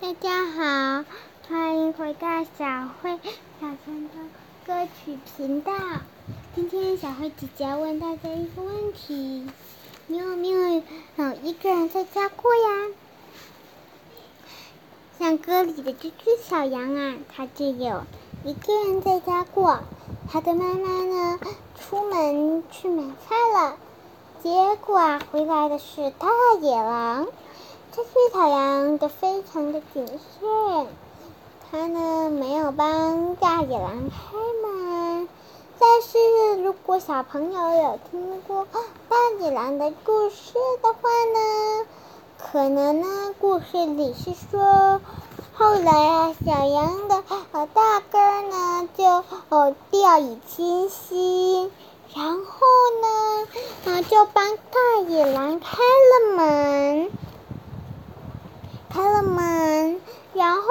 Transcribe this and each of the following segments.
大家好，欢迎回到小慧小熊的歌曲频道。今天小慧姐姐问大家一个问题：你有没有有一个人在家过呀？像歌里的这只小羊啊，它就有一个人在家过。它的妈妈呢，出门去买菜了，结果回来的是大野狼。这只小羊的非常的谨慎，它呢没有帮大野狼开门。但是如果小朋友有听过大野狼的故事的话呢，可能呢故事里是说，后来啊小羊的呃大哥呢就哦掉以轻心，然后呢啊就帮大野狼开了门。开了门，然后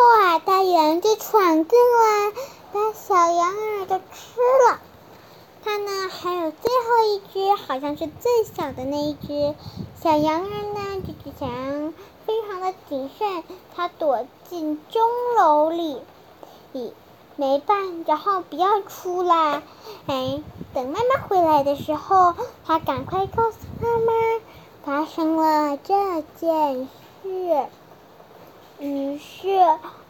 啊，大野狼就闯进来，把小羊儿都吃了。它呢，还有最后一只，好像是最小的那一只小羊儿呢。这只小羊非常的谨慎，它躲进钟楼里，里没办，然后不要出来。哎，等妈妈回来的时候，它赶快告诉妈妈发生了这件事。于是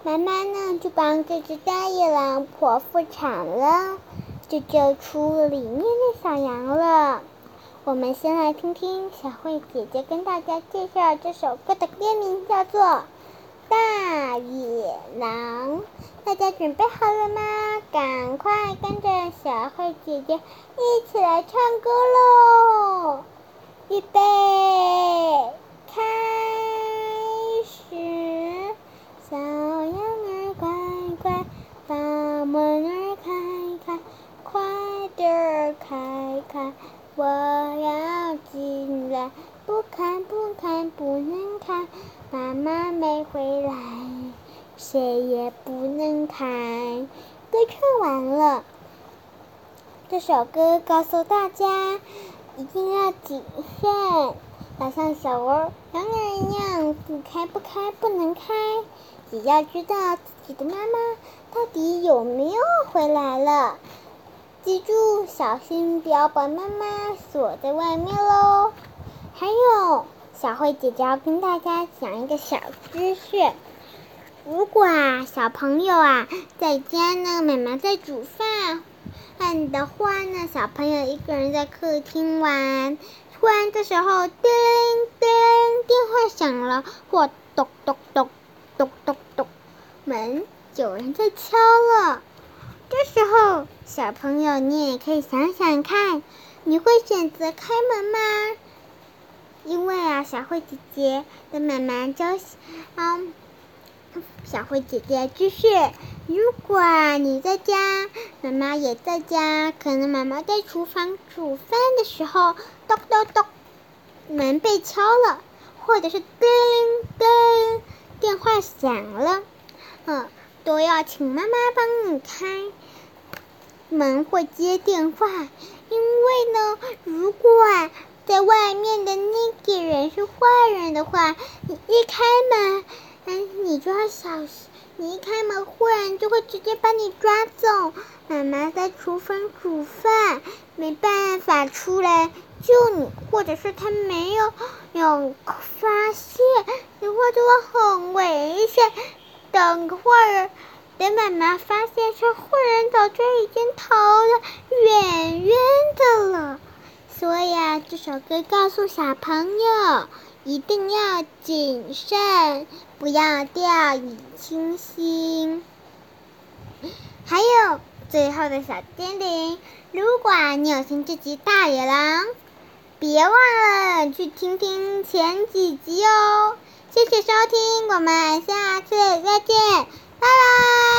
妈妈呢就帮这只大野狼剖腹产了，就救出里面的小羊了。我们先来听听小慧姐姐跟大家介绍这首歌的歌名，叫做《大野狼》。大家准备好了吗？赶快跟着小慧姐姐一起来唱歌喽！预备，开。看，我要进来，不看不看不能看，妈妈没回来，谁也不能看。歌唱完了，这首歌告诉大家，一定要谨慎，要像小鹅、羊儿一样，不开不开不能开，也要知道自己的妈妈到底有没有回来了。记住，小心不要把妈妈锁在外面喽。还有，小慧姐姐要跟大家讲一个小知识：如果啊，小朋友啊在家呢，妈妈在煮饭，饭的话呢，小朋友一个人在客厅玩，突然这时候叮叮电话响了，或咚咚咚咚咚咚，门有人在敲了。这时候，小朋友，你也可以想想看，你会选择开门吗？因为啊，小慧姐姐的妈妈教，嗯，小慧姐姐就是，如果你在家，妈妈也在家，可能妈妈在厨房煮饭的时候，咚咚咚，门被敲了，或者是叮叮，电话响了，嗯。都要请妈妈帮你开门或接电话，因为呢，如果在外面的那个人是坏人的话，你一开门，嗯，你就要小心，你一开门，坏人就会直接把你抓走。妈妈在厨房煮饭，没办法出来救你，或者是他没有有发现，的话就会很危险。等会儿，等妈妈发现是坏人，早就已经逃得远远的了。所以啊，这首歌告诉小朋友，一定要谨慎，不要掉以轻心。还有最后的小叮咛：如果你有听这集大野狼，别忘了去听听前几集哦。谢谢收听，我们下次再见，拜拜。